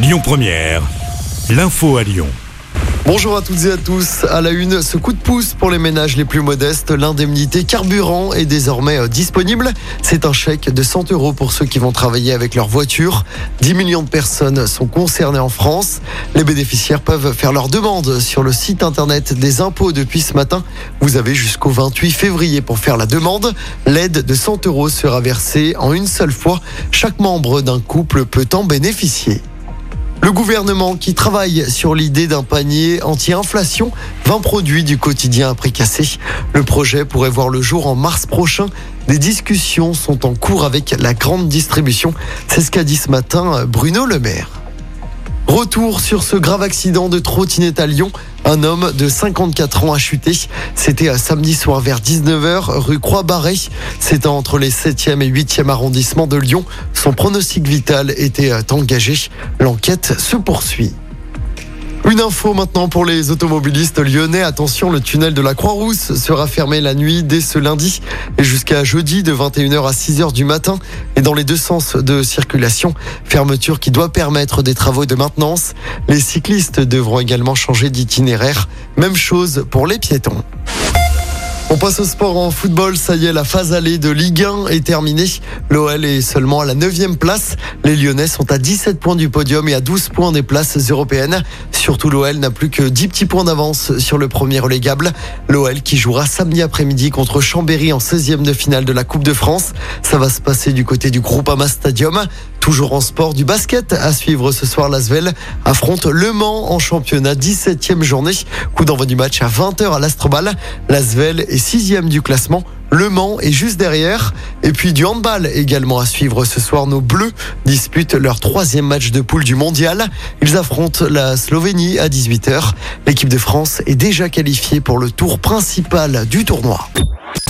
Lyon Première, l'info à Lyon. Bonjour à toutes et à tous. À la une, ce coup de pouce pour les ménages les plus modestes, l'indemnité carburant est désormais euh, disponible. C'est un chèque de 100 euros pour ceux qui vont travailler avec leur voiture. 10 millions de personnes sont concernées en France. Les bénéficiaires peuvent faire leur demande sur le site internet des impôts depuis ce matin. Vous avez jusqu'au 28 février pour faire la demande. L'aide de 100 euros sera versée en une seule fois. Chaque membre d'un couple peut en bénéficier. Le gouvernement qui travaille sur l'idée d'un panier anti-inflation, 20 produits du quotidien à prix cassé. Le projet pourrait voir le jour en mars prochain. Des discussions sont en cours avec la grande distribution. C'est ce qu'a dit ce matin Bruno Le Maire. Retour sur ce grave accident de trottinette à Lyon. Un homme de 54 ans a chuté. C'était samedi soir vers 19h, rue Croix-Barré. C'était entre les 7e et 8e arrondissements de Lyon. Son pronostic vital était engagé. L'enquête se poursuit. Une info maintenant pour les automobilistes lyonnais. Attention, le tunnel de la Croix-Rousse sera fermé la nuit dès ce lundi et jusqu'à jeudi de 21h à 6h du matin et dans les deux sens de circulation. Fermeture qui doit permettre des travaux de maintenance. Les cyclistes devront également changer d'itinéraire. Même chose pour les piétons. On passe au sport en football. Ça y est, la phase allée de Ligue 1 est terminée. L'OL est seulement à la 9 place. Les Lyonnais sont à 17 points du podium et à 12 points des places européennes. Surtout l'OL n'a plus que 10 petits points d'avance sur le premier relégable. L'OL qui jouera samedi après-midi contre Chambéry en 16e de finale de la Coupe de France. Ça va se passer du côté du Groupama Stadium. Toujours en sport, du basket à suivre ce soir. L'Asvel affronte Le Mans en championnat, 17e journée. Coup d'envoi du match à 20h à l'Astrobal. L'Asvel est 6e du classement. Le Mans est juste derrière. Et puis du handball également à suivre ce soir. Nos Bleus disputent leur troisième match de poule du mondial. Ils affrontent la Slovénie à 18h. L'équipe de France est déjà qualifiée pour le tour principal du tournoi.